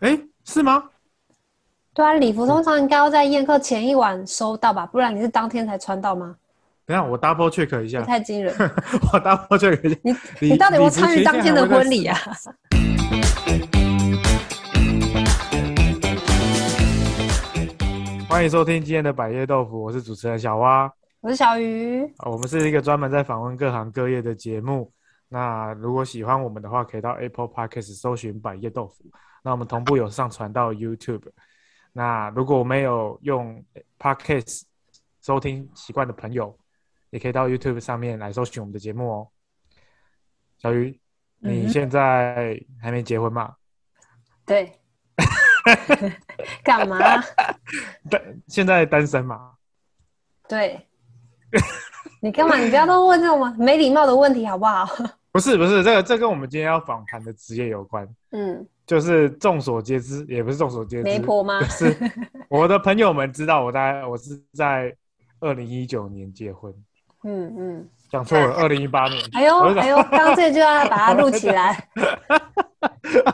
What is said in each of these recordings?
哎，是吗？对啊，礼服通常应该要在宴客前一晚收到吧，不然你是当天才穿到吗？等下我 double check 一下，太惊人！我 double check 一下，你你到底有参与当天的婚礼啊？欢迎收听今天的百叶豆腐，我是主持人小蛙，我是小鱼。我们是一个专门在访问各行各业的节目。那如果喜欢我们的话，可以到 Apple Podcast 搜寻百叶豆腐。那我们同步有上传到 YouTube。那如果没有用 Podcast 收听习惯的朋友，也可以到 YouTube 上面来搜寻我们的节目哦。小鱼，你现在还没结婚吗？对。干嘛？单现在单身吗？对。你干嘛？你不要都问这种没礼貌的问题好不好？不是不是，这个这跟我们今天要访谈的职业有关。嗯。就是众所皆知，也不是众所皆知，媒婆吗？是 我的朋友们知道，我大概我是在二零一九年结婚。嗯嗯，讲错了，二零一八年。哎呦哎呦，刚这就要把它录起来。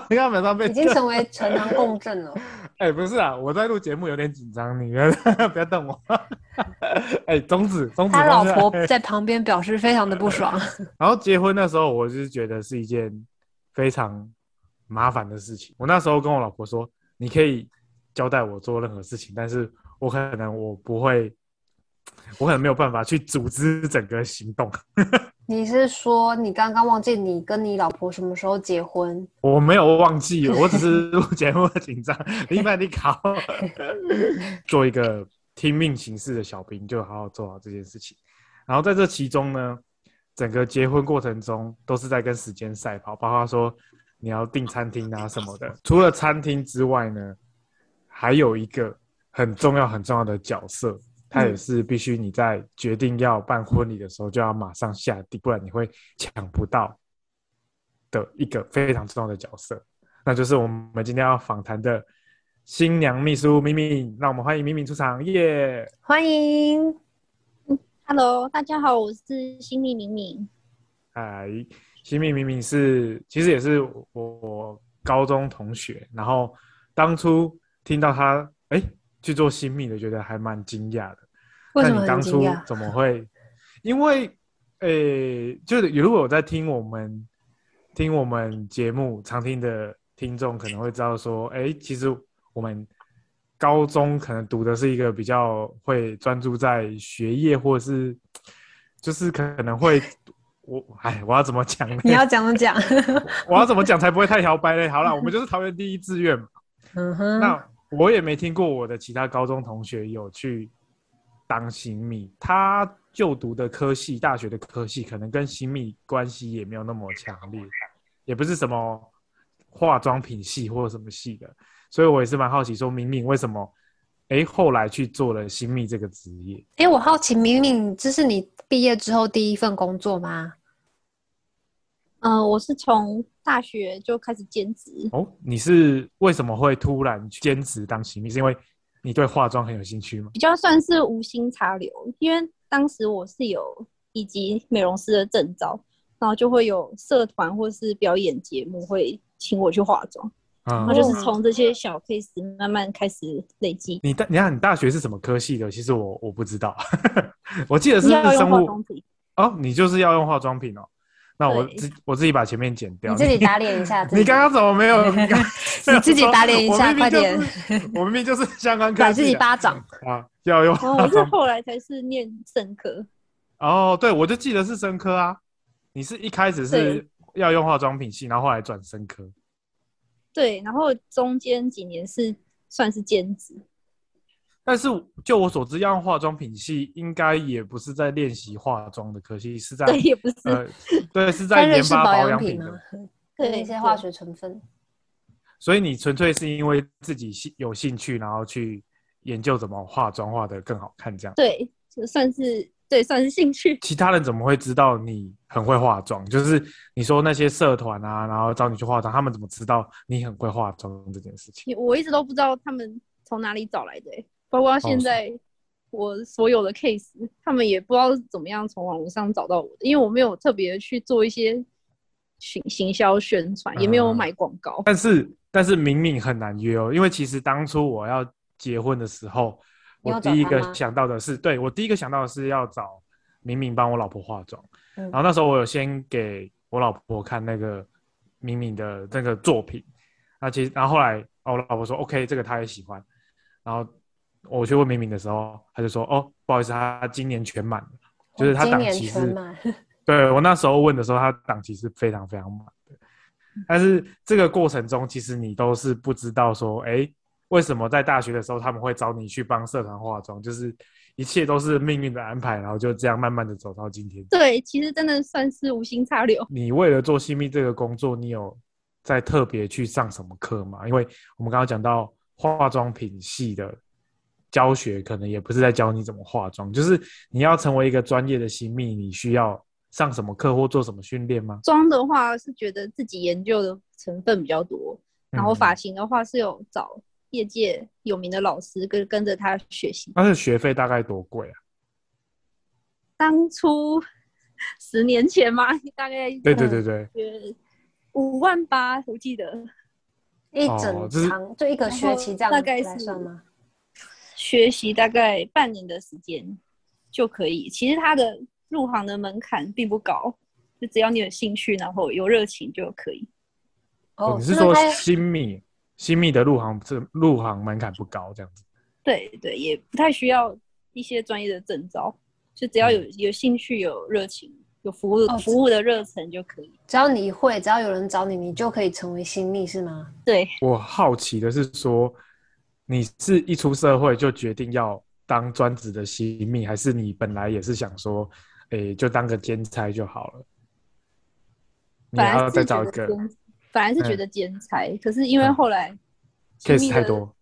你看，马上被已经成为陈堂共振了。哎，不是啊，我在录节目有点紧张，你 不要瞪我。哎，宗子，宗子，他老婆在旁边表示非常的不爽。然后结婚那时候，我就是觉得是一件非常。麻烦的事情，我那时候跟我老婆说，你可以交代我做任何事情，但是我可能我不会，我可能没有办法去组织整个行动。你是说你刚刚忘记你跟你老婆什么时候结婚？我没有忘记，我只是录节目紧张。你把你考，做一个听命行事的小兵，就好好做好这件事情。然后在这其中呢，整个结婚过程中都是在跟时间赛跑，包括说。你要订餐厅啊什么的，除了餐厅之外呢，还有一个很重要很重要的角色，他也是必须你在决定要办婚礼的时候就要马上下定，不然你会抢不到的一个非常重要的角色，那就是我们今天要访谈的新娘秘书敏敏。那我们欢迎敏敏出场，耶！欢迎，Hello，大家好，我是新密敏敏，嗨。新密敏敏是，其实也是我高中同学，然后当初听到他哎去做新密的，觉得还蛮惊讶的。为什么当初怎么会？因为诶，就是如果我在听我们听我们节目常听的听众，可能会知道说，哎，其实我们高中可能读的是一个比较会专注在学业，或者是就是可能会。我哎，我要怎么讲呢？你要怎么讲？我要怎么讲才不会太摇摆嘞？好了，我们就是桃园第一志愿嘛。嗯哼。那我也没听过我的其他高中同学有去当新密，他就读的科系，大学的科系，可能跟新密关系也没有那么强烈，也不是什么化妆品系或者什么系的，所以我也是蛮好奇，说明明为什么？哎，后来去做了新密这个职业。哎，我好奇，明明这是你毕业之后第一份工作吗？嗯，我是从大学就开始兼职。哦，你是为什么会突然兼职当新密？是因为你对化妆很有兴趣吗？比较算是无心插柳，因为当时我是有以及美容师的证照，然后就会有社团或是表演节目会请我去化妆。然后就是从这些小 case 慢慢开始累积。你大，你看你大学是什么科系的？其实我我不知道，我记得是生物。哦，你就是要用化妆品哦。那我自我自己把前面剪掉。你自己打脸一下。你刚刚怎么没有？你自己打脸一下，快点。我明明就是相关 科。打自己巴掌啊！要用。我是后来才是念生科。哦，对，我就记得是生科啊。你是一开始是要用化妆品系，然后后来转生科。对，然后中间几年是算是兼职，但是就我所知，要用化妆品系应该也不是在练习化妆的，可惜是在对，也不是呃，对，是在研发保养品的，对一些化学成分。所以你纯粹是因为自己兴有兴趣，然后去研究怎么化妆化的更好看，这样对，就算是。对，算是兴趣。其他人怎么会知道你很会化妆？就是你说那些社团啊，然后找你去化妆，他们怎么知道你很会化妆这件事情？我一直都不知道他们从哪里找来的，包括现在我所有的 case，他们也不知道怎么样从网络上找到我的，因为我没有特别去做一些行行销宣传，也没有嗯买广告。但是但是明明很难约哦，因为其实当初我要结婚的时候，我第一个想到的是，对我第一个想到的是要找明明帮我老婆化妆，嗯。然后那时候我有先给我老婆看那个明明的那个作品，那其实然后后来哦我老婆说 OK 这个她也喜欢，然后我去问明明的时候，他就说哦不好意思，他今年全满了，就是她今年档期是全满，对我那时候问的时候，他档期是非常非常满的，但是这个过程中，其实你都是不知道说，哎，为什么在大学的时候他们会找你去帮社团化妆，就是一切都是命运的安排，然后就这样慢慢的走到今天。对，其实真的算是无心插柳。你为了做新密这个工作，你有在特别去上什么课吗？因为我们刚刚讲到化妆品系的教学，可能也不是在教你怎么化妆，就是你要成为一个专业的新密，你需要上什么课或做什么训练吗？妆的话是觉得自己研究的成分比较多，然后嗯发型的话是有找业界有名的老师跟跟着他学习。但是学费大概多贵啊？当初十年前嘛，大概对对对对，五万八，我记得一哦整这是场就一个学期这样大概算吗？学习大概半年的时间就可以。其实它的入行的门槛并不高，就只要你有兴趣，然后有热情就可以。哦，你是说新密新密的入行这入行门槛不高这样子？对对，也不太需要一些专业的证照，就只要有有兴趣、有热情、有服务、哦服务的热忱就可以。只要你会，只要有人找你，你就可以成为新密是吗？对，我好奇的是说，你是一出社会就决定要当专职的新密，还是你本来也是想说，诶，就当个兼差就好了？你还要本来是觉再找一个得，本来是觉嗯得兼差，可是因为嗯。后来 case 新密的太多。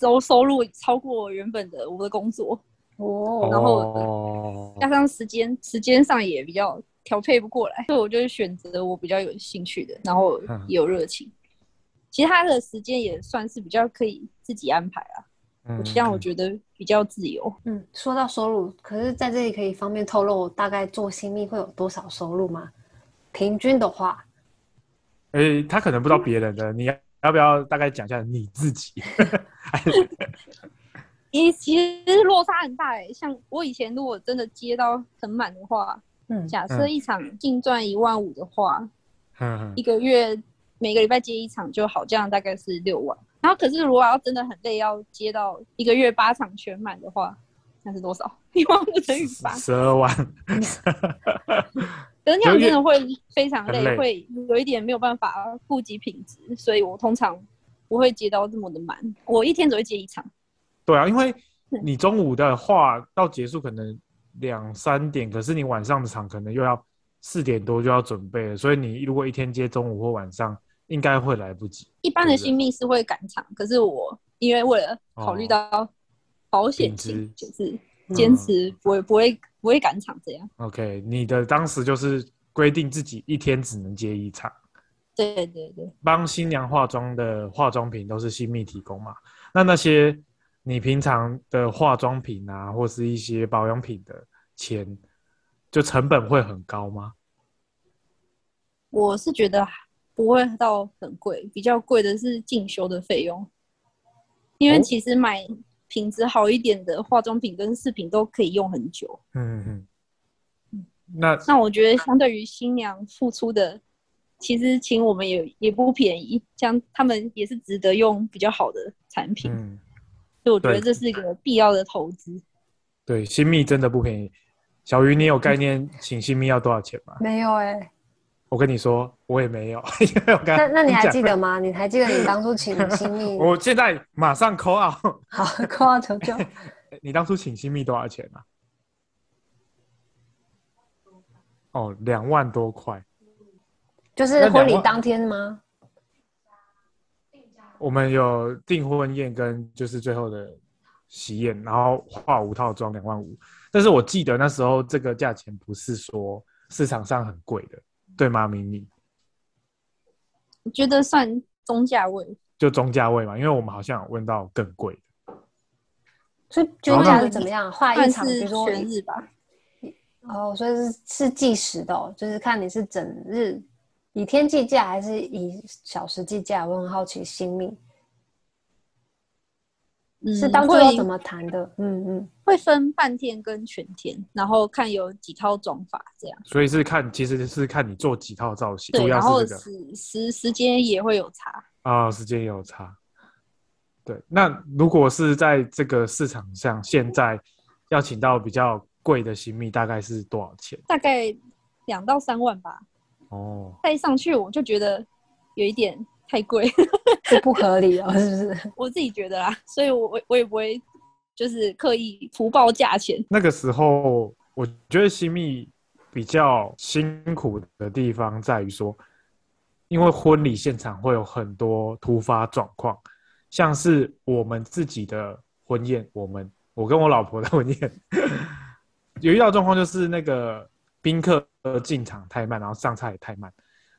收收入超过原本的我的工作，哦，然后哦。加上时间时间上也比较调配不过来，所以我就选择我比较有兴趣的，然后嗯。也有热情。其实他的时间也算是比较可以自己安排啊，嗯这样我觉得比较自由。嗯，说到收入，可是在这里可以方便透露大概做新密会有多少收入吗？平均的话，诶，他可能不知道别人的，你要要不要大概讲一下你自己？因为其实落差很大诶、像我以前如果真的接到很满的话，嗯，假设一场净赚一万五的话，哼哼一个月每个礼拜接一场就好，这样大概是六万。然后可是如果要真的很累，要接到一个月八场全满的话，那是多少？一万五乘以八，十二万，可是那样真的会非常累会有一点没有办法顾及品质，所以我通常不会接到这么的满。我一天只会接一场，对啊，因为你中午的话到结束可能两三点，可是你晚上的场可能又要四点多就要准备了，所以你如果一天接中午或晚上，应该会来不及。一般的新密是会赶场，可是我因为为了考虑到保险品性，质就是坚持不会、不会不会赶场这样。OK，你的当时就是规定自己一天只能接一场，对对对，帮新娘化妆的化妆品都是新密提供嘛？那那些你平常的化妆品啊，或是一些保养品的钱，就成本会很高吗？我是觉得不会到很贵，比较贵的是进修的费用，因为哦其实买品质好一点的化妆品跟饰品都可以用很久。嗯嗯嗯。那那我觉得相对于新娘付出的，其实请我们也也不便宜，像他们也是值得用比较好的产品，嗯，所以我觉得这是一个必要的投资。对，新密真的不便宜。小鱼，你有概念请新密要多少钱吗？没有哎、我跟你说，我也没有，因为我刚那那你还讲记得吗？你还记得你当初请 新密？我现在马上扣啊！好，扣啊求救。你当初请新密多少钱啊？哦，两万多块。就是婚礼当天吗？我们有订婚宴跟就是最后的喜宴，然后化五套妆两万五。但是我记得那时候这个价钱不是说市场上很贵的，对吗？明明我觉得算中价位，就中价位嘛，因为我们好像有问到更贵的。所以均价是怎么样？画一算场，比如说全日吧。哦，所以是是计时的、哦，就是看你是整日以天计价还是以小时计价？我很好奇，新密嗯是当初会要怎么谈的？嗯嗯，会分半天跟全天，然后看有几套妆法这样。所以是看，其实是看你做几套造型，对，主要然后是这个时时时间也会有差。啊、时间也有差。对，那如果是在这个市场上，现在要请到比较贵的新密，大概是多少钱？大概两到三万吧。哦，再上去我就觉得有一点太贵，这不合理哦，是不是？我自己觉得啦，所以我我我也不会就是刻意图报价钱。那个时候我觉得新密比较辛苦的地方在于说，因为婚礼现场会有很多突发状况，像是我们自己的婚宴，我们我跟我老婆的婚宴，有遇到状况就是那个宾客进场太慢，然后上菜也太慢，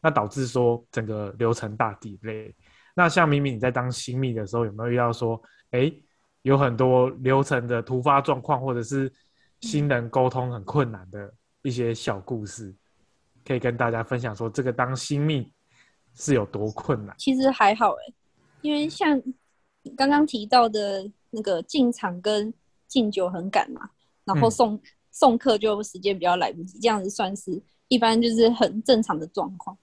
那导致说整个流程大 delay。那像明明你在当新密的时候，有没有遇到说，哎，有很多流程的突发状况，或者是新人沟通很困难的一些小故事，可以跟大家分享说，这个当新密是有多困难？其实还好哎，因为像你刚刚提到的那个进场跟敬酒很赶嘛，然后嗯送、送客就时间比较来不及，这样子算是一般就是很正常的状况。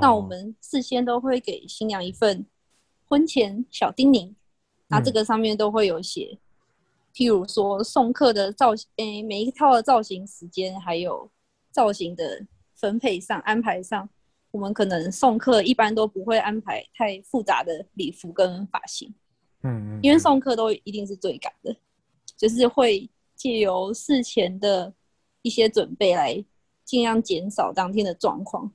那我哦们事先都会给新娘一份婚前小叮咛，那这嗯个上面都会有写，譬如说送客的造型，诶、每一套的造型时间，还有造型的分配上、安排上，我们可能送客一般都不会安排太复杂的礼服跟发型，嗯嗯，因为嗯送客都一定是最赶的，就是会借由事前的一些准备来尽量减少当天的状况。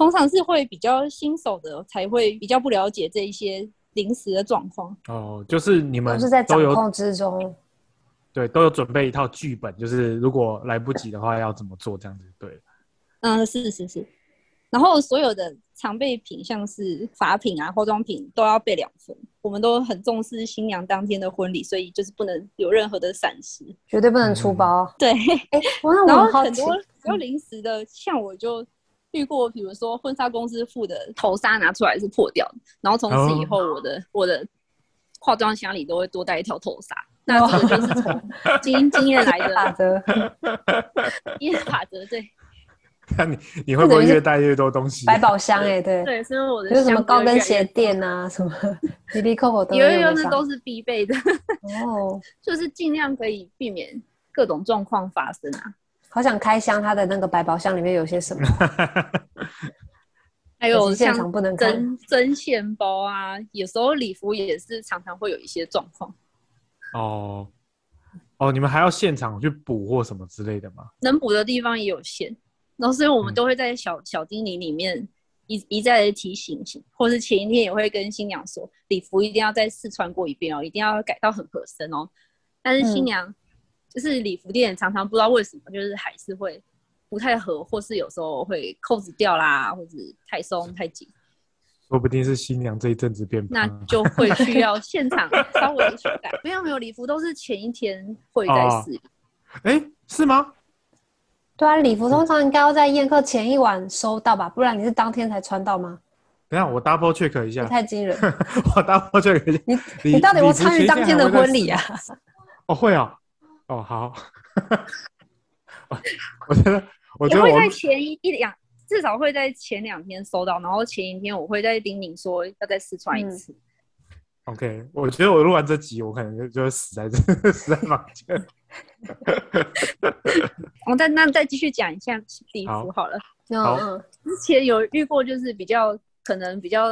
通常是会比较新手的才会比较不了解这一些临时的状况。哦，就是你们都是在掌控之中。对都有准备一套剧本，就是如果来不及的话要怎么做，这样子对。嗯，是是是。然后所有的常备品，像是法品啊、化妆品，都要备两份。我们都很重视新娘当天的婚礼，所以就是不能有任何的闪失。绝对不能出包。对，哎、我那然后我很好奇，很多比较临时的，像我就遇过，比如说婚纱公司付的头纱拿出来是破掉的，然后从此以后我的、我的化妆箱里都会多带一条头纱。那这个就是从经经验来打的折经验法则，对 那你你会不会越带越多东西？百宝箱哎、对，对，所以我的就什么高跟鞋垫啊，什么滴滴扣扣都有有有，那都是必备的，哦。就是尽量可以避免各种状况发生啊。好想开箱，他的那个百宝箱里面有些什么？还有像场不能看针针线包啊，有时候礼服也是常常会有一些状况，哦哦，你们还要现场去补或什么之类的吗？能补的地方也有限，然后所以我们嗯都会在小小叮咛里面一一再的提醒，或是前一天也会跟新娘说，礼服一定要再试穿过一遍哦，一定要改到很合身哦。但是新嗯娘、就是礼服店常常不知道为什么，就是还是会不太合，或是有时候会扣子掉啦，或者太松太紧，说不定是新娘这一阵子变那。就会需要现场稍微修改。没有没有，礼服都是前一天会再哦试。哎，是吗？对啊，礼服通常应该要在宴客前一晚收到吧，不然你是当天才穿到吗？等下我 double check 一下，太惊人。我 double check 一下。你你到底有参与当天的婚礼啊？哦，会哦，哦好，我觉得，我觉得我在前一一两，至少会在前两天收到，然后前一天我会再叮咛说要再试穿一嗯次。OK，我觉得我录完这集，我可能就就会死在这 死在房间。我再那再继续讲一下礼服好好了。好嗯嗯，之前有遇过，就是比较可能比较，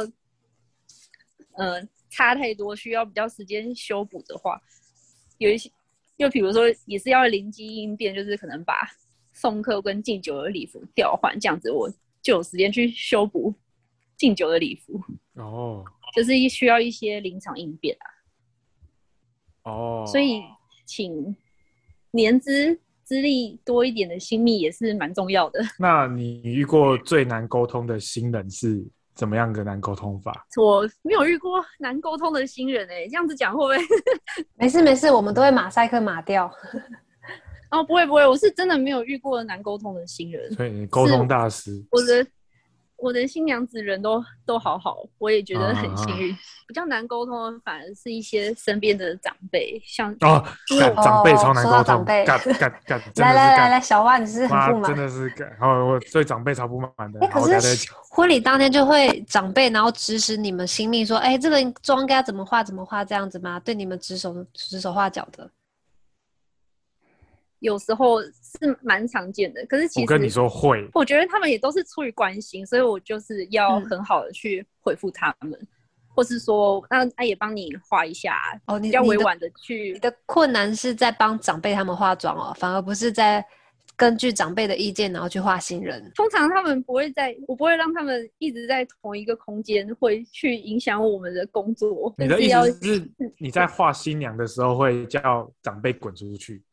呃，差太多，需要比较时间修补的话，有一些，就比如说也是要灵机应变，就是可能把送客跟敬酒的礼服调换，这样子我就有时间去修补敬酒的礼服，哦就是一需要一些临场应变啊。哦，所以请年资资历多一点的新密也是蛮重要的。那你遇过最难沟通的新人是怎么样个难沟通法？我没有遇过难沟通的新人哎、这样子讲会不会？没事没事，我们都会马赛克码掉。哦，不会不会，我是真的没有遇过难沟通的新人。所以你沟通大师我的我的新娘子人都都好好，我也觉得很幸运。啊比较难沟通的反而是一些身边的长辈，像哦，长辈超难沟通，长辈干 干干，真的是来来来来，小花，你是很不满真。的是干，哦，我对长辈超不满的哎，，好，可是。婚礼当天就会长辈，然后指使你们新命说，哎，这个妆该怎么画怎么画这样子吗？对你们指手指手画脚的。有时候是蛮常见的。可是其实我跟你说会，我觉得他们也都是出于关心，所以我就是要嗯很好的去回复他们，或是说，那他也帮你画一下，哦，你比较委婉的去你的困难是在帮长辈他们化妆哦，反而不是在根据长辈的意见然后去画新人。通常他们不会在，我不会让他们一直在同一个空间，会去影响我们的工作。你的意思是你在画新娘的时候会叫长辈滚出去？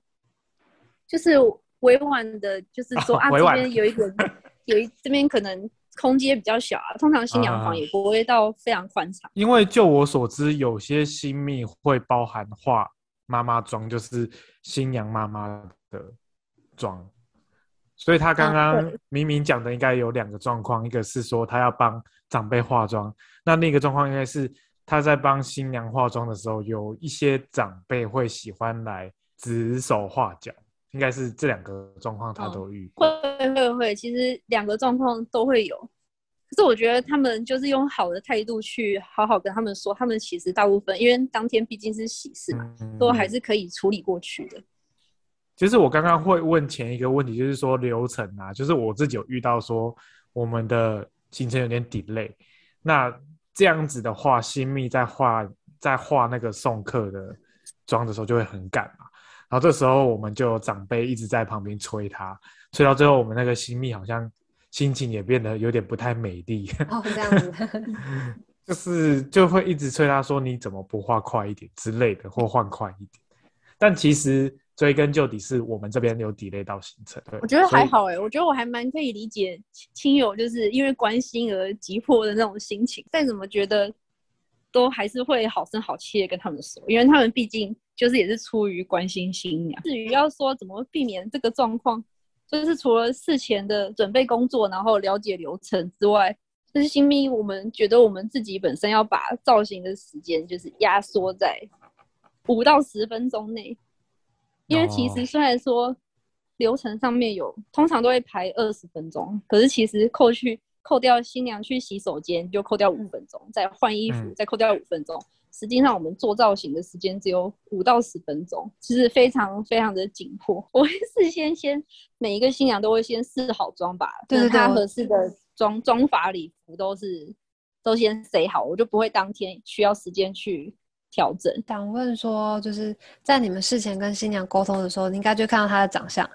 就是委婉的，就是说、啊，这边有一个有一这边可能空间比较小啊，通常新娘啊房也不会到非常宽敞。因为就我所知，有些新密会包含化妈妈妆，就是新娘妈妈的妆。所以他刚啊刚明明讲的应该有两个状况，一个是说他要帮长辈化妆，那另一个状况应该是他在帮新娘化妆的时候，有一些长辈会喜欢来指手画脚，应该是这两个状况他都遇过。会会会，其实两个状况都会有。可是我觉得他们就是用好的态度去好好跟他们说，他们其实大部分因为当天毕竟是喜事嘛，嗯都还是可以处理过去的。其实我刚刚会问前一个问题，就是说流程啊，就是我自己有遇到说我们的行程有点 delay，那这样子的话，新密在画在画那个送客的妆的时候就会很赶嘛，然后这时候我们就有长辈一直在旁边催他，催到最后我们那个新密好像心情也变得有点不太美丽，哦，这样子。就是就会一直催他说你怎么不画快一点之类的，或换快一点。但其实追根究底是我们这边有 delay 到行程，对，我觉得还好哎、我觉得我还蛮可以理解亲亲友就是因为关心而急迫的那种心情。再怎么觉得，都还是会好声好气的跟他们说，因为他们毕竟就是也是出于关心新娘。至于要说怎么避免这个状况，就是除了事前的准备工作，然后了解流程之外，就是新密我们觉得我们自己本身要把造型的时间就是压缩在五到十分钟内，因为其哦。实虽然说流程上面有通常都会排二十分钟，可是其实扣去扣掉新娘去洗手间就扣掉五分钟，再换衣服嗯。再扣掉五分钟，实际上我们做造型的时间只有五到十分钟，其实非常非常的紧迫。我会事先先每一个新娘都会先试好妆吧，就是她合适的妆妆法礼服都是都先塞好，我就不会当天需要时间去调整。想问说，就是在你们事前跟新娘沟通的时候，你应该就看到她的长相，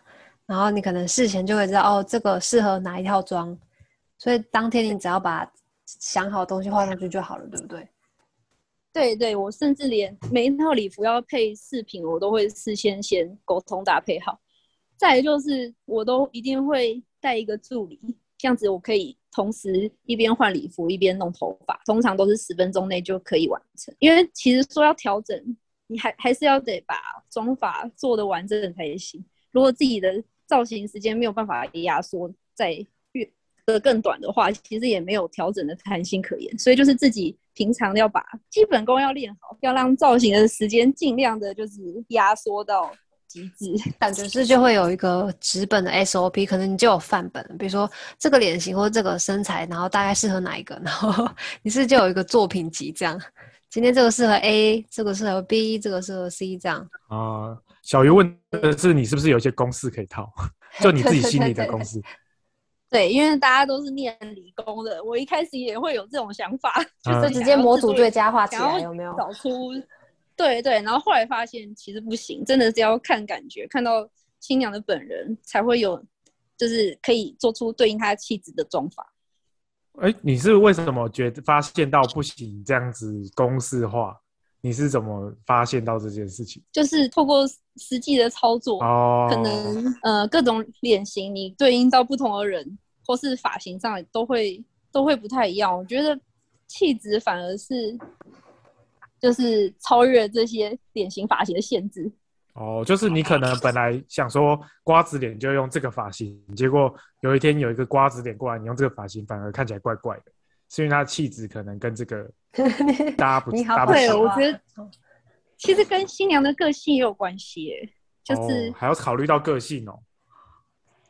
然后你可能事前就会知道哦，这个适合哪一套妆，所以当天你只要把想好的东西画上去就好了，对不对？对对，我甚至连每一套礼服要配饰品，我都会事先先沟通搭配好。再来就是，我都一定会带一个助理，这样子我可以同时一边换礼服一边弄头发，通常都是十分钟内就可以完成。因为其实说要调整，你还还是要得把妆发做的完整才行。如果自己的造型时间没有办法压缩在更短的话，其实也没有调整的弹性可言。所以就是自己平常要把基本功要练好，要让造型的时间尽量的就是压缩到极致。感觉是就会有一个纸本的 SOP，可能你就有范本，比如说这个脸型或者这个身材，然后大概适合哪一个，然后你是就有一个作品集这样。今天这个适合 A，这个适合 B，这个适合 C，这样。啊、小鱼问的是你是不是有一些公式可以套？就你自己心里的公式。对，因为大家都是念理工的，我一开始也会有这种想法，就嗯是直接模组最佳化起想要来，有没有？找出，对对，然后后来发现其实不行，真的是要看感觉，看到新娘的本人才会有，就是可以做出对应她气质的妆法。哎，你是为什么觉得发现到不行这样子公式化？你是怎么发现到这件事情？就是透过实际的操作，哦，可能呃各种脸型，你对应到不同的人，或是发型上都会都会不太一样。我觉得气质反而是就是超越这些脸型发型的限制。哦，就是你可能本来想说瓜子脸就用这个发型，结果有一天有一个瓜子脸过来，你用这个发型反而看起来怪怪的，是因为他的气质可能跟这个 搭不你好搭不起对，我觉得其实跟新娘的个性也有关系耶，就是哦还要考虑到个性哦。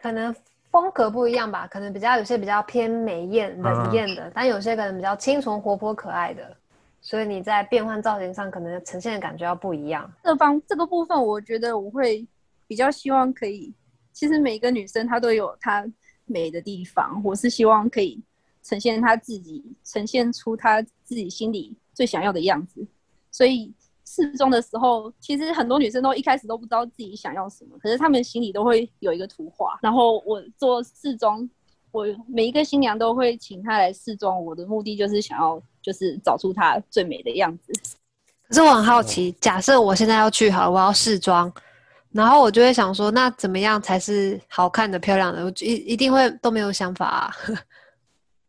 可能风格不一样吧，可能比较有些比较偏美艳冷艳的，但有些可能比较清纯活泼可爱的，所以你在变换造型上可能呈现的感觉要不一样。这方这个部分，我觉得我会比较希望可以，其实每个女生她都有她美的地方，我是希望可以呈现他自己，呈现出他自己心里最想要的样子。所以试妆的时候，其实很多女生都一开始都不知道自己想要什么，可是她们心里都会有一个图画。然后我做试妆，我每一个新娘都会请她来试妆，我的目的就是想要就是找出她最美的样子。可是我很好奇，假设我现在要去好了，我要试妆，然后我就会想说，那怎么样才是好看的、漂亮的？我一一定会都没有想法、啊。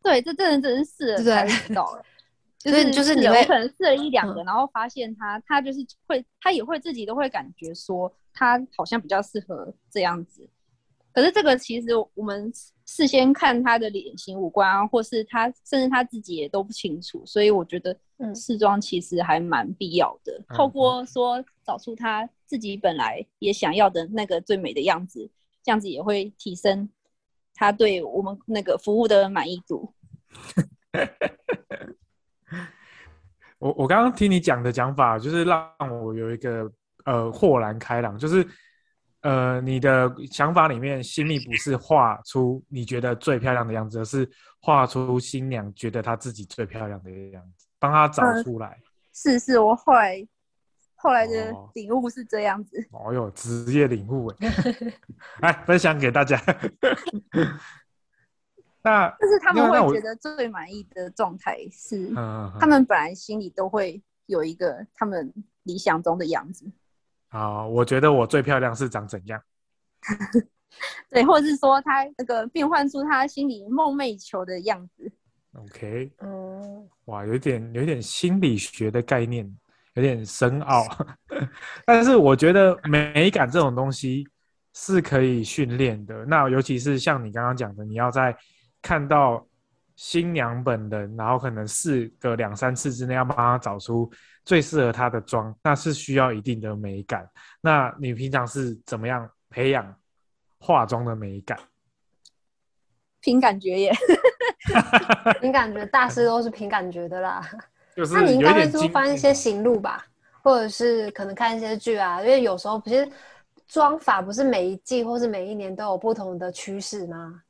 对，这真的真是试了才知道了。就是就是你会可能试了一两个，嗯然后发现他他就是会，他也会自己都会感觉说他好像比较适合这样子。可是这个其实我们事先看他的脸型、五官啊，或是他甚至他自己也都不清楚，所以我觉得嗯试妆其实还蛮必要的。嗯透过说找出他自己本来也想要的那个最美的样子，这样子也会提升他对我们那个服务的满意度。我我刚刚听你讲的讲法，就是让我有一个呃豁然开朗，就是呃你的想法里面，心里不是画出你觉得最漂亮的样子，而是画出新娘觉得她自己最漂亮的样子，帮她找嗯出来。是是，我后来后来的哦领悟是这样子。哦哟，职业领悟哎，来分享给大家。那但是他们会觉得最满意的状态是，他们本来心里都会有一个他们理想中的样子，好，我觉得我最漂亮是长怎样？对，或者是说他那个变换出他心里梦寐以求的样子。OK，嗯，哇，有点有点心理学的概念，有点深奥。但是我觉得美感这种东西是可以训练的。那尤其是像你刚刚讲的，你要在看到新娘本人，然后可能试个两三次之内，要帮她找出最适合她的妆，那是需要一定的美感。那你平常是怎么样培养化妆的美感？凭感觉耶，凭感觉，大师都是凭感觉的啦。就是那你应该会多翻一些行路吧，或者是可能看一些剧啊，因为有时候不是妆法不是每一季或是每一年都有不同的趋势吗？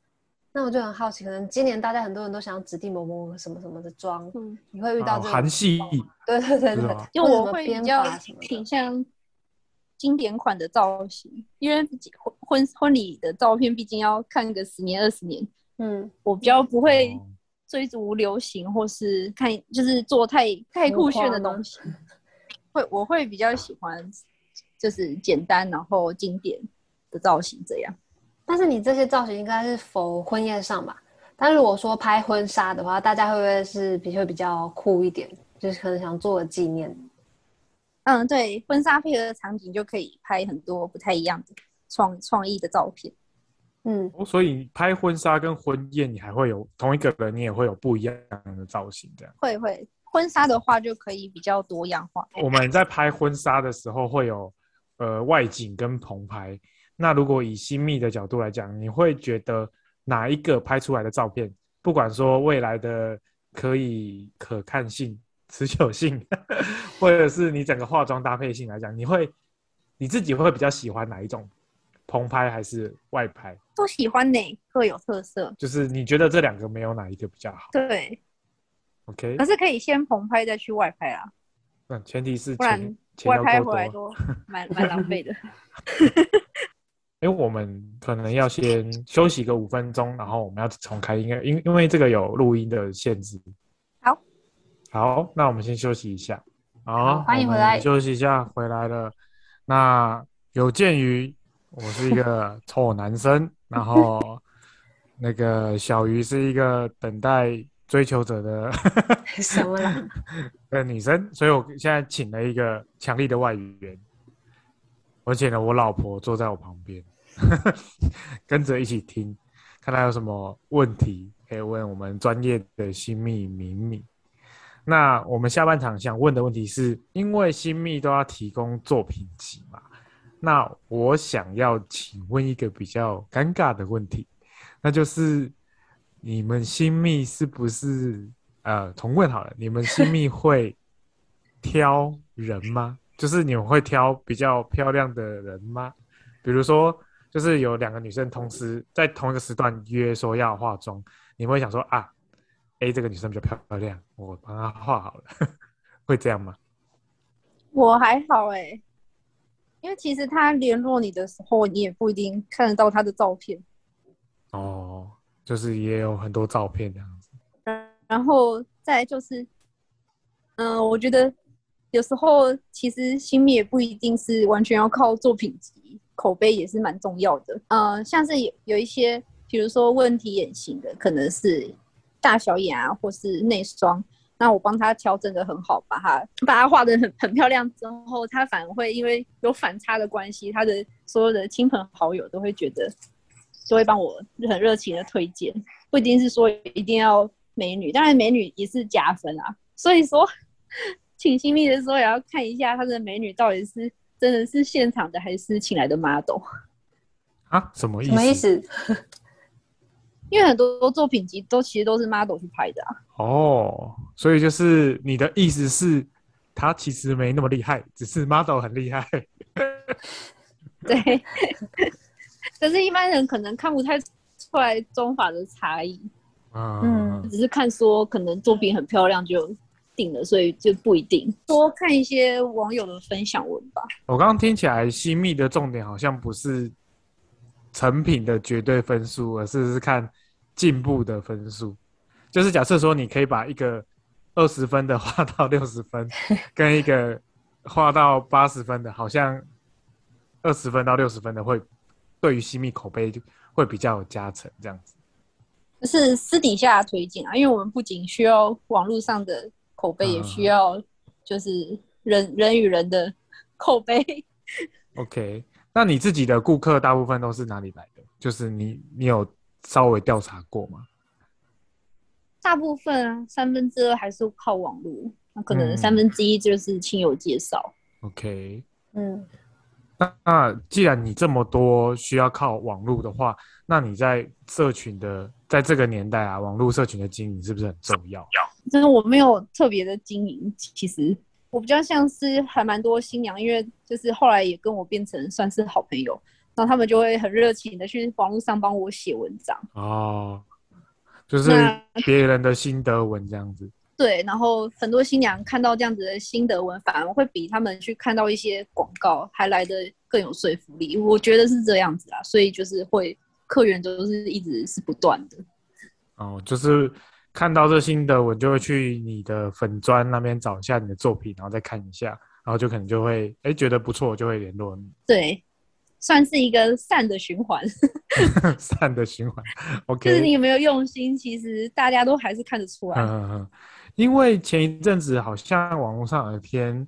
那我就很好奇，可能今年大家很多人都想要指定某某什么什么的妆，嗯，你会遇到哦这种韩系对对对对是吗，就我会比较法什么的倾向经典款的造型，因为婚婚婚礼的照片毕竟要看个十年二十年，嗯，我比较不会哦追逐流行，或是看就是做太太酷炫的东西。会我会比较喜欢就是简单然后经典的造型这样。但是你这些造型应该是否婚宴上吧？但如果说拍婚纱的话，大家会不会是比会比较酷一点？就是可能想做个纪念。嗯，对，婚纱配合的场景就可以拍很多不太一样的创创意的照片。嗯，哦所以拍婚纱跟婚宴，你还会有同一个人，你也会有不一样的造型。这样，会会，婚纱的话就可以比较多样化。我们在拍婚纱的时候会有呃外景跟棚拍。那如果以新密的角度来讲，你会觉得哪一个拍出来的照片，不管说未来的可以可看性、持久性，或者是你整个化妆搭配性来讲，你会你自己会比较喜欢哪一种？棚拍还是外拍？都喜欢哪，各有特色。就是你觉得这两个没有哪一个比较好对，？OK，可是可以先棚拍再去外拍啊，那前提是不然外拍回来多。都蛮蛮浪费的。因为我们可能要先休息个五分钟，然后我们要重开音乐，因因为这个有录音的限制。好，好，那我们先休息一下。好，欢迎回来休息一下，回来了。那有鉴于我是一个臭男生，然后那个小鱼是一个等待追求者的 什么啦？的女生，所以我现在请了一个强力的外语员。而且呢，我老婆坐在我旁边，跟着一起听，看她有什么问题可以问我们专业的新密敏敏。那我们下半场想问的问题是，因为新密都要提供作品集嘛，那我想要请问一个比较尴尬的问题，那就是你们新密是不是呃，重问好了，你们新密会挑人吗？就是你们会挑比较漂亮的人吗？比如说，就是有两个女生同时在同一个时段约说要化妆，你们会想说啊，A 这个女生比较漂亮，我帮她化好了，会这样吗？我还好哎、因为其实他联络你的时候，你也不一定看得到他的照片。哦，就是也有很多照片这样子。然后再来就是，嗯、我觉得有时候其实新密也不一定是完全要靠作品集，口碑也是蛮重要的。呃，像是有有一些，比如说问题眼型的，可能是大小眼啊，或是内双。那我帮他调整的很好，把他把他画的很很漂亮之后，他反而会因为有反差的关系，他的所有的亲朋好友都会觉得，就会帮我很热情的推荐，不一定是说一定要美女，当然美女也是加分啊。所以说，请新密的时候也要看一下他的美女到底是真的是现场的还是请来的 model，啊，什么意思？什么意？思？因为很多作品集都其实都是 model 去拍的啊。哦，所以就是你的意思是，他其实没那么厉害，只是 model 很厉害。对，可是一般人可能看不太出来中法的差异，嗯，只是看说可能作品很漂亮就定了，所以就不一定。多看一些网友的分享文吧。我刚刚听起来，新密的重点好像不是成品的绝对分数，而是是看进步的分数。就是假设说，你可以把一个二十分的 画到六十分，跟一个画到八十分的，好像二十分到六十分的会对于西密口碑就会比较有加成，这样子。就是私底下推荐啊，因为我们不仅需要网络上的口碑，也需要就是人人与人的口碑。OK，那你自己的顾客大部分都是哪里来的？就是你你有稍微调查过吗？大部分啊，三分之二还是靠网络，那可能嗯三分之一就是亲友介绍。OK，嗯，那那既然你这么多需要靠网络的话，那你在社群的在这个年代啊，网络社群的经营是不是很重要？就是我没有特别的经营，其实我比较像是还蛮多新娘，因为就是后来也跟我变成算是好朋友，然后他们就会很热情的去网络上帮我写文章。哦，就是别人的心得文这样子。对，然后很多新娘看到这样子的心得文，反而会比他们去看到一些广告还来的更有说服力。我觉得是这样子啊，所以就是会客源都是一直是不断的。哦，就是看到这心得文，就会去你的粉砖那边找一下你的作品，然后再看一下，然后就可能就会哎觉得不错，就会联络你。对，算是一个善的循环。善的循环，OK。就是你有没有用心，其实大家都还是看得出来。嗯嗯嗯，因为前一阵子好像网络上有一篇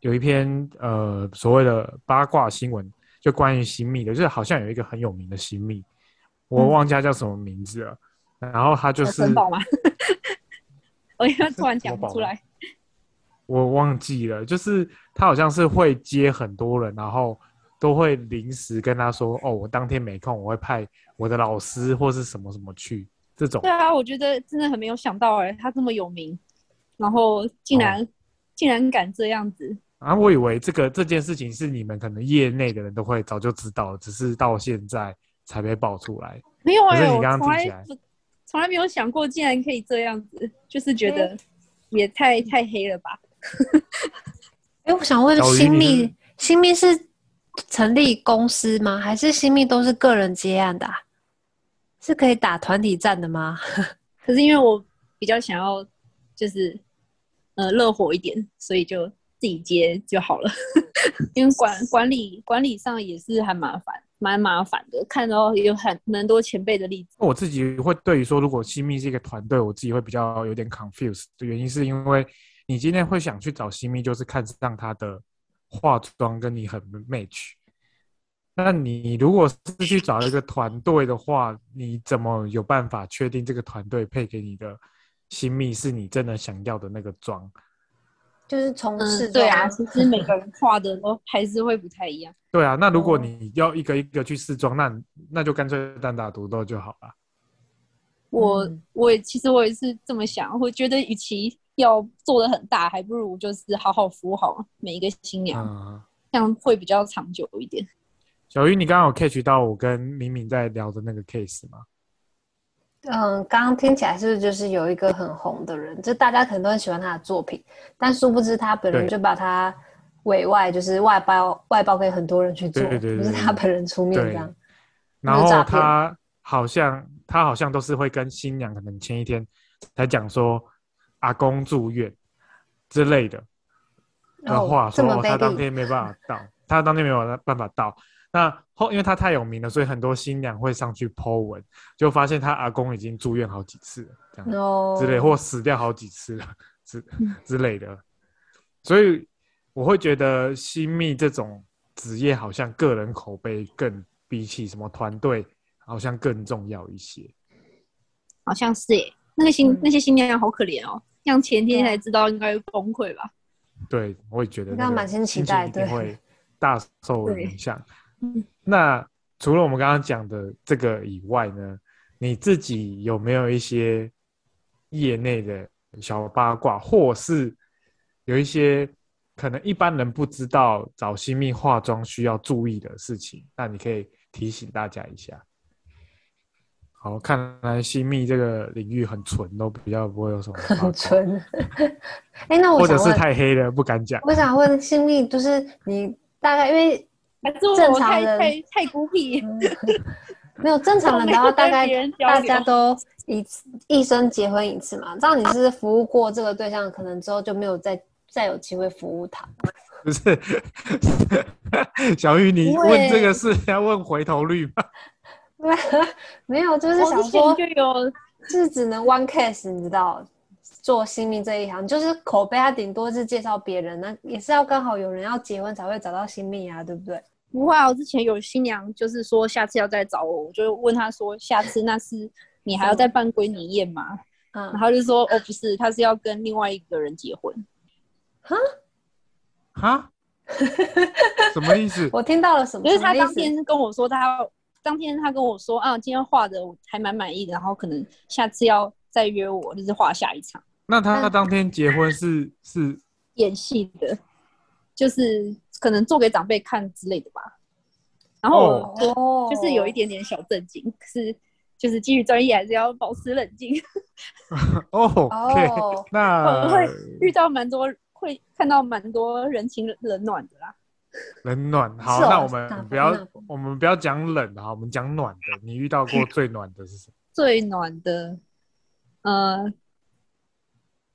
有一篇呃所谓的八卦新闻，就关于新密的，就是好像有一个很有名的新密，我嗯忘记他叫什么名字了。然后他就是？我因为突然讲不出来。我忘记了，就是他好像是会接很多人，然后都会临时跟他说：“哦，我当天没空，我会派我的老师或是什么什么去。”这种对啊，我觉得真的很没有想到哎、他这么有名，然后竟然、哦竟然敢这样子。啊，我以为这个这件事情是你们可能业内的人都会早就知道，只是到现在才被爆出来。没有哎、我可是你刚刚从来听起来从来没有想过，竟然可以这样子，就是觉得也太太黑了吧。哎，我想问新密，新密是成立公司吗？还是新密都是个人接案的啊、是可以打团体战的吗？可是因为我比较想要就是呃热火一点，所以就自己接就好了。因为管管理管理上也是很麻烦，蛮麻烦的。看到有很蛮多前辈的例子。我自己会对于说，如果新密是一个团队，我自己会比较有点 confused 的原因，是因为你今天会想去找新密，就是看上他的化妆跟你很 match。那你如果是去找一个团队的话，你怎么有办法确定这个团队配给你的新密是你真的想要的那个妆？就是从试嗯，对啊，其实每个人画的都还是会不太一样。对啊，那如果哦你要一个一个去试妆，那那就干脆单打独斗就好了。我嗯我也其实我也是这么想，我觉得与其要做的很大，还不如就是好好服务好每一个新娘，嗯，这样会比较长久一点。小鱼，你刚刚有 catch 到我跟敏敏在聊的那个 case 吗？嗯，刚刚听起来是不是就是有一个很红的人，就大家可能都很喜欢他的作品，但殊不知他本人就把他委外，就是外包外包给很多人去做，对对对对不是他本人出面这样。然后他好像他好像都是会跟新娘可能前一天才讲说阿公住院之类的的哦话，说哦他当天没办法到，他当天没有办法到。那后因为他太有名了，所以很多新娘会上去 po 文，就发现他阿公已经住院好几次了，这样哦，之类，或死掉好几次了之嗯 之类的。所以我会觉得新密这种职业好像个人口碑更比起什么团队好像更重要一些。好像是耶，那个新、嗯那些新娘好可怜哦，像前天才知道应该会崩溃吧。对，我也觉得那满心期待对一定会大受影响嗯。那除了我们刚刚讲的这个以外呢，你自己有没有一些业内的小八卦，或是有一些可能一般人不知道找新密化妆需要注意的事情？那你可以提醒大家一下。好，看来新密这个领域很纯，都比较不会有什么八卦很，纯。哎，那我或者是，太黑了不敢讲。我想问新密，就是你大概因为正我太常人太太孤僻，嗯 没有正常人的话，大概大家都一次一生结婚一次嘛。这样你是服务过这个对象，可能之后就没有再再有机会服务他。不是，小玉，你问这个是要问回头率吗？没有，就是想说，就有就是只能 one case，你知道，做新密这一行，就是口碑，他顶多是介绍别人，那也是要刚好有人要结婚才会找到新密啊，对不对？不会啊，我之前有新娘就是说下次要再找我，我就问她说下次那是你还要再办归你宴吗？嗯然嗯，后就说哦不是，他是要跟另外一个人结婚。哈？哈 什么意思？我听到了什么？就是他当天跟我说他要，当天他跟我说啊，今天画的我还蛮满意的，然后可能下次要再约我，就是画下一场那他当天结婚是是演戏的，就是可能做给长辈看之类的吧。然后我就、哦，就是有一点点小震惊，可是就是基于专业还是要保持冷静。哦，OK，哦，那我会遇到蛮多，会看到蛮多人情冷暖的啦。冷暖。好，那我哪们不要我们不要讲冷的，好，我们讲暖的。你遇到过最暖的是什么？最暖的，呃，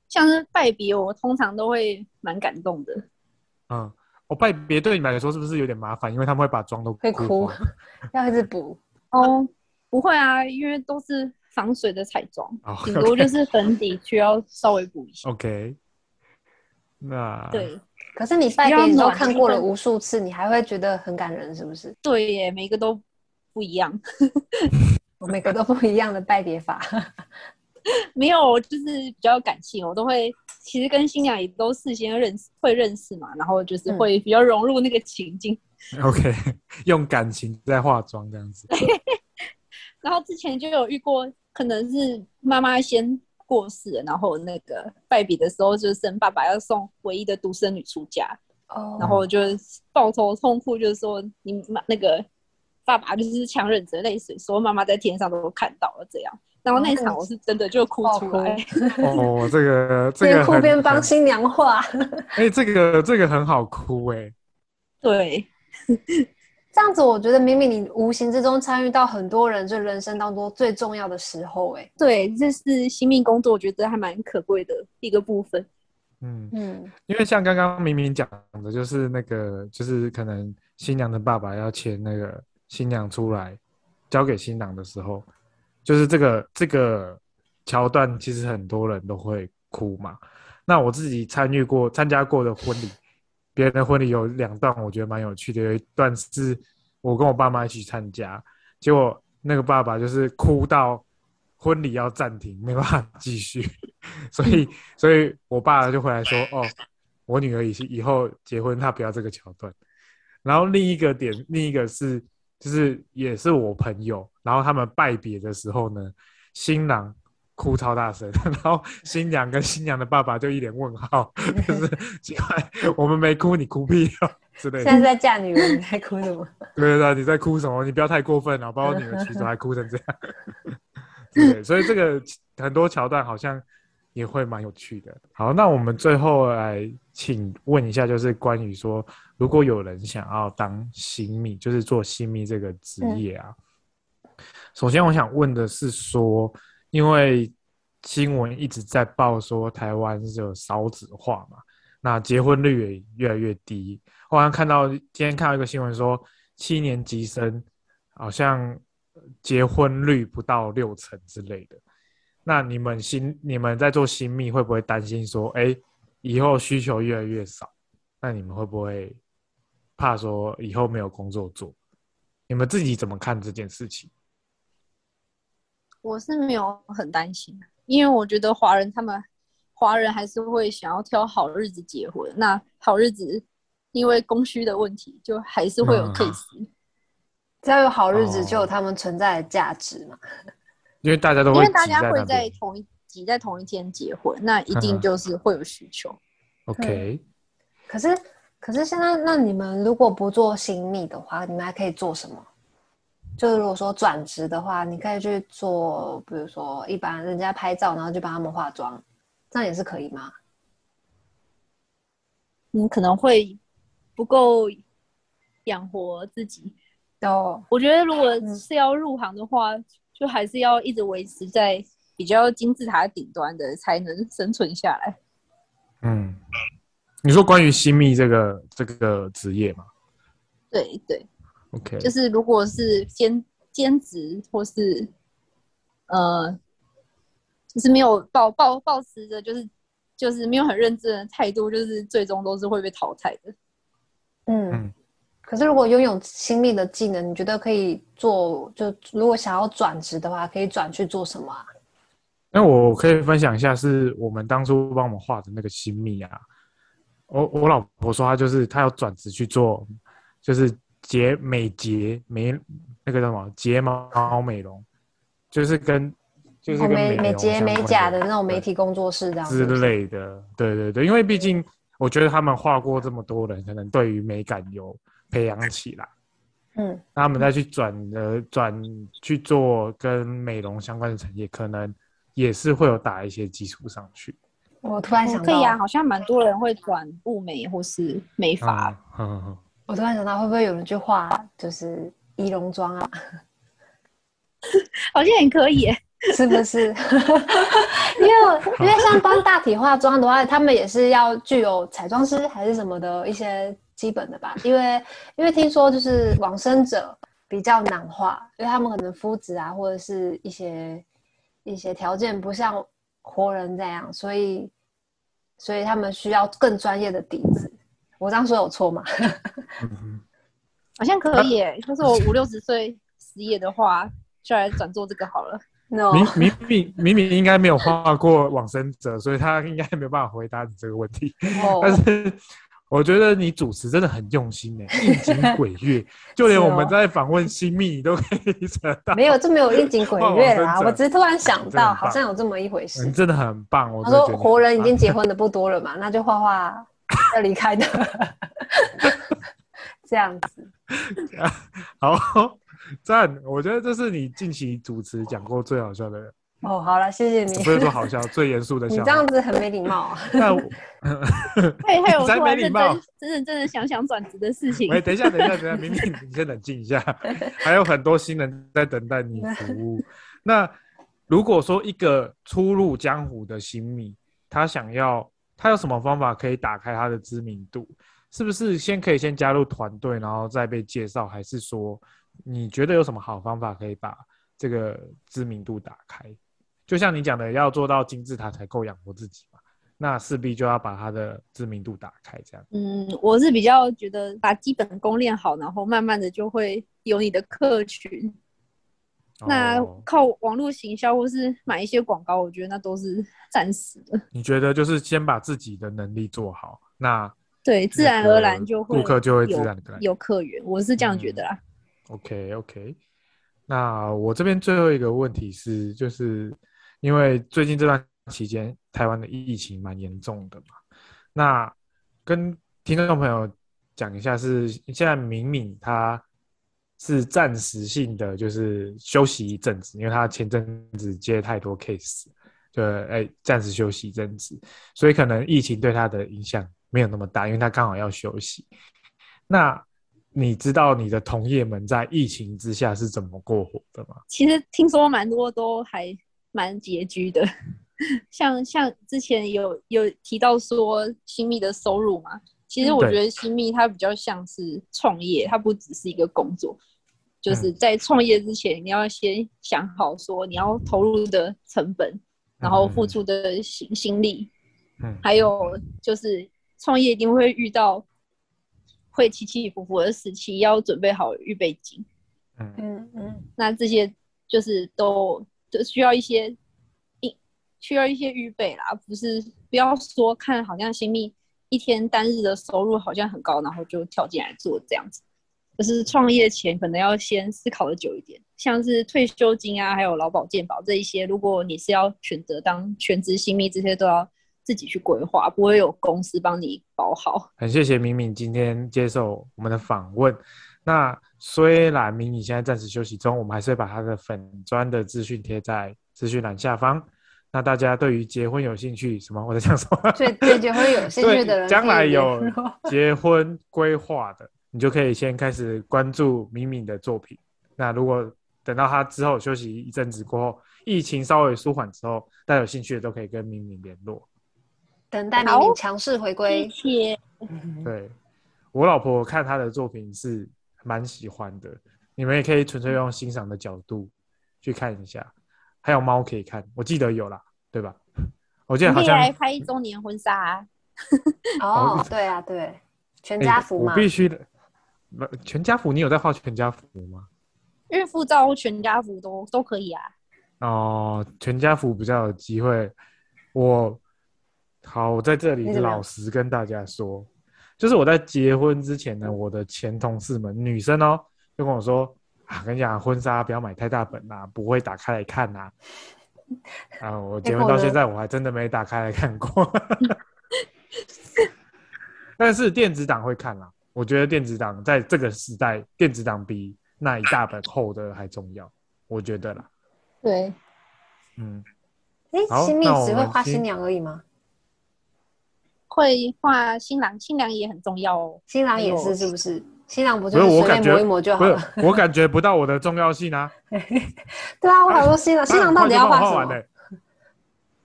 像是拜别，我通常都会蛮感动的。嗯，我拜别对你们来说是不是有点麻烦？因为他们会把妆都会哭，要一直补。哦，不会啊，因为都是防水的彩妆，哦顶多就是粉底需要稍微补一下。OK。那对可是你拜别都看过了无数次，你还会觉得很感人，是不是？对耶，每个都不一样。我每个都不一样的拜别法。没有，就是比较感性，我都会其实跟新娘也都事先认识，会认识嘛，然后就是嗯会比较融入那个情境。OK，用感情在化妆这样子。然后之前就有遇过，可能是妈妈先过世了，然后那个拜笔的时候，就是生爸爸要送唯一的独生女出家，哦。然后就抱头痛哭，就是说你妈那个爸爸就是强忍着泪水说妈妈在天上都看到了这样。然后那一场我是真的就哭出来，哦，这个 这边个很哭边帮新娘画，哎、这个这个很好哭哎、对，这样子我觉得明明你无形之中参与到很多人就人生当中最重要的时候，哎，对，这是新命工作，我觉得还蛮可贵的一个部分。嗯，嗯，因为像刚刚明明讲的，就是那个就是可能新娘的爸爸要牵那个新娘出来交给新郎的时候，就是这个这个桥段，其实很多人都会哭嘛。那我自己参与过参加过的婚礼，别人的婚礼有两段，我觉得蛮有趣的。有一段是我跟我爸妈一起参加，结果那个爸爸就是哭到婚礼要暂停，没办法继续，所以所以我爸就回来说：“哦，我女儿以以后结婚，她不要这个桥段。”然后另一个点，另一个是就是也是我朋友，然后他们拜别的时候呢，新郎。哭超大声，然后新娘跟新娘的爸爸就一脸问号，就 是奇怪，我们没哭，你哭屁哦之类的。现在在嫁女儿，你在哭什么？对对对，你在哭什么？你不要太过分了，把我女儿娶走还哭成这样。对，所以这个很多桥段好像也会蛮有趣的。好，那我们最后来请问一下，就是关于说，如果有人想要当新密，就是做新密这个职业啊，首先我想问的是说。因为新闻一直在报说台湾是有少子化嘛，那结婚率也越来越低。我好像看到今天看到一个新闻说，七年级生好像结婚率不到六成之类的。那你们新你们在做新密会不会担心说，哎，以后需求越来越少？那你们会不会怕说以后没有工作做？你们自己怎么看这件事情？我是没有很担心，因为我觉得华人他们华人还是会想要挑好日子结婚。那好日子，因为供需的问题，就还是会有 case。只要有好日子，就有他们存在的价值嘛。因为大家都因为大家会在同一挤在同一天结婚，那一定就是会有需求。OK。可是可是现在，那你们如果不做新密的话，你们还可以做什么？就是如果说转职的话，你可以去做，比如说一般人家拍照，然后就帮他们化妆，这样也是可以吗？你可能会不够养活自己。哦，我觉得如果是要入行的话，就还是要一直维持在比较金字塔顶端的，才能生存下来。嗯，你说关于新密这个这个职业吗？对对。OK，就是如果是兼兼职或是呃，就是没有抱抱抱持着就是就是没有很认真的态度，就是最终都是会被淘汰的。嗯，可是如果拥有新密的技能，你觉得可以做？就如果想要转职的话，可以转去做什么啊？那我可以分享一下，是我们当初帮我们画的那个新密啊。我我老婆说，她就是她要转职去做，就是。洁美睫美那个叫什么睫毛美容，就是跟就是跟美美睫美甲的那种媒体工作室这样之类的。对对对，因为毕竟我觉得他们画过这么多人，可能对于美感有培养起来。嗯，那他们再去转呃转去做跟美容相关的产业，可能也是会有打一些基础上去。我突然想到，可以啊，好像蛮多人会转物美或是美发。我突然想到，会不会有人去画就是仪容妆啊？好像也可以，是不是？因为因为像帮大体化妆的话，他们也是要具有彩妆师还是什么的一些基本的吧？因为因为听说就是往生者比较难画，因为他们可能肤质啊或者是一些一些条件不像活人这样，所以所以他们需要更专业的底子。我这样说有错吗？好像可以，就是我五六十岁失业的话，就来转做这个好了。明明明明明应该没有画过往生者，所以他应该没有办法回答你这个问题。但是我觉得你主持真的很用心呢，应景 鬼月，就连我们在访问新密，你都可以扯到。没有，这没有应景鬼月啦，我只是突然想到，好像有这么一回事。你真的很棒，我他说活人已经结婚的不多了嘛，那就画画。要离开的，这样子。好赞！我觉得这是你近期主持讲过最好笑的。哦，好了，谢谢你。不是说好笑，最严肃的笑。你这样子很没礼貌。那还还有才没礼貌，真认真的想想转职的事情。哎，等一下，等一下，等一下，明明你先冷静一下，还有很多新人在等待你服务。那如果说一个初入江湖的新米，他想要。他有什么方法可以打开他的知名度？是不是先可以先加入团队，然后再被介绍？还是说你觉得有什么好方法可以把这个知名度打开？就像你讲的，要做到金字塔才够养活自己嘛。那势必就要把他的知名度打开，这样。嗯，我是比较觉得把基本功练好，然后慢慢的就会有你的客群。那哦靠网络行销或是买一些广告，我觉得那都是暂时的。你觉得就是先把自己的能力做好，那对，自然而然就会顾客就会自然的有客源，我是这样觉得啦。OK OK，那我这边最后一个问题是，就是因为最近这段期间台湾的疫情蛮严重的嘛，那跟听众朋友讲一下是，现在敏敏他是暂时性的，就是休息一阵子，因为他前阵子接太多 case，就哎暂时休息一阵子，所以可能疫情对他的影响没有那么大，因为他刚好要休息。那你知道你的同业们在疫情之下是怎么过活的吗？其实听说蛮多都还蛮拮据的，像像之前有有提到说新密的收入嘛，其实我对觉得新密它比较像是创业，它不只是一个工作，嗯就是在创业之前你要先想好说你要投入的成本，然后付出的心心力，嗯，还有就是创业一定会遇到会起起伏伏的时期，要准备好预备金。嗯嗯嗯，那这些就是都都需要一些一需要一些预备啦，不是不要说看好像新密一天单日的收入好像很高，然后就跳进来做这样子。就是创业前可能要先思考的久一点，像是退休金啊，还有劳保健保这一些，如果你是要选择当全职新密，这些都要自己去规划，不会有公司帮你保好。很谢谢敏敏今天接受我们的访问。那虽然敏敏现在暂时休息中，我们还是会把她的粉砖的资讯贴在资讯栏下方。那大家对于结婚有兴趣，什么我在讲什么？对对结婚有兴趣的人，将来有结婚规划的，你就可以先开始关注敏敏的作品。那如果等到她之后休息一阵子过后，疫情稍微舒缓之后，大家有兴趣的都可以跟敏敏联络。等待敏好敏强势回归谢。谢。对我老婆看她的作品是蛮喜欢的，你们也可以纯粹用欣赏的角度去看一下。还有猫可以看，我记得有啦，对吧？我记得好你可以来拍一周年婚纱、啊，哦，对啊，对，全哎家福嘛我，必须的。不全家福，你有在画全家福吗？孕妇照或全家福都都可以啊。哦，全家福比较有机会。我好，我在这里老实跟大家说，就是我在结婚之前呢，我的前同事们，女生哦，就跟我说啊，跟你讲，婚纱不要买太大本啦、不会打开来看呐、啊。我结婚到现在，我还真的没打开来看过。但是电子档会看啦，我觉得电子档在这个时代，电子档比那一大本厚的还重要，我觉得啦。对，嗯，哎好，新密只会画新娘而已吗？会画新郎，新娘也很重要哦。新郎也是，是不是？新郎不不就是我感觉便磨一磨就好了？，我感觉不到我的重要性啊。对啊，我好多新郎，新郎到底要画什么？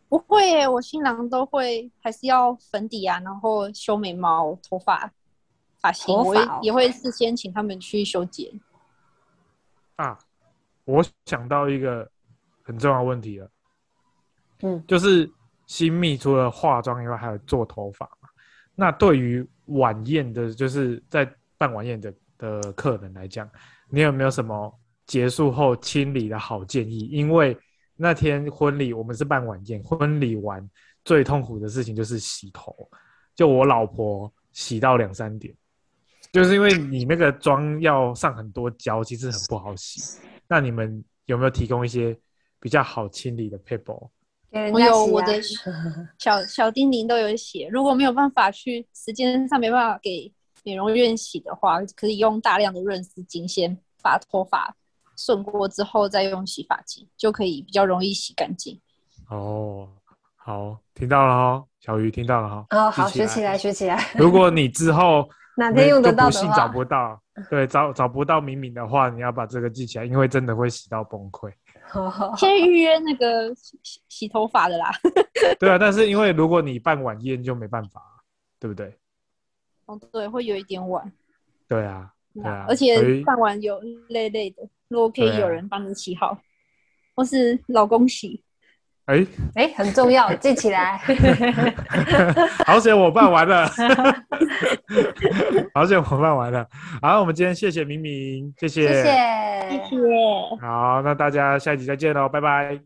不会耶，我新郎都会还是要粉底啊，然后修眉毛、头发、发型，我也会事先请他们去修剪。啊！我想到一个很重要的问题了，嗯，就是新密除了化妆以外，还有做头发嘛。那对于晚宴的，就是在办晚宴的的客人来讲，你有没有什么结束后清理的好建议？因为那天婚礼我们是办晚宴，婚礼完最痛苦的事情就是洗头，就我老婆洗到两三点，就是因为你那个妆要上很多胶，其实很不好洗。那你们有没有提供一些比较好清理的 paper？我有我的 小小叮咛都有写，如果没有办法去时间上没办法给美容院洗的话，可以用大量的润丝巾先把头发顺过之后，再用洗发精，就可以比较容易洗干净。哦，好，听到了哦，小鱼听到了哈。哦，好，记学起来，。学起来。如果你之后哪天用得到的不幸找，不到，对，找找不到敏敏的话，你要把这个记起来，因为真的会洗到崩溃。先预约那个洗洗洗头发的啦。对啊，但是因为如果你办晚宴就没办法，对不对？哦，对，会有一点晚。对啊，对啊，而且办完有累累的，如果可以有人帮你洗好，或是老公洗，哎哎，很重要，记起来。好险我办完了，好险我办完了。好，我们今天谢谢明明，谢谢，谢谢，谢谢。好，那大家下一集再见喽，拜拜。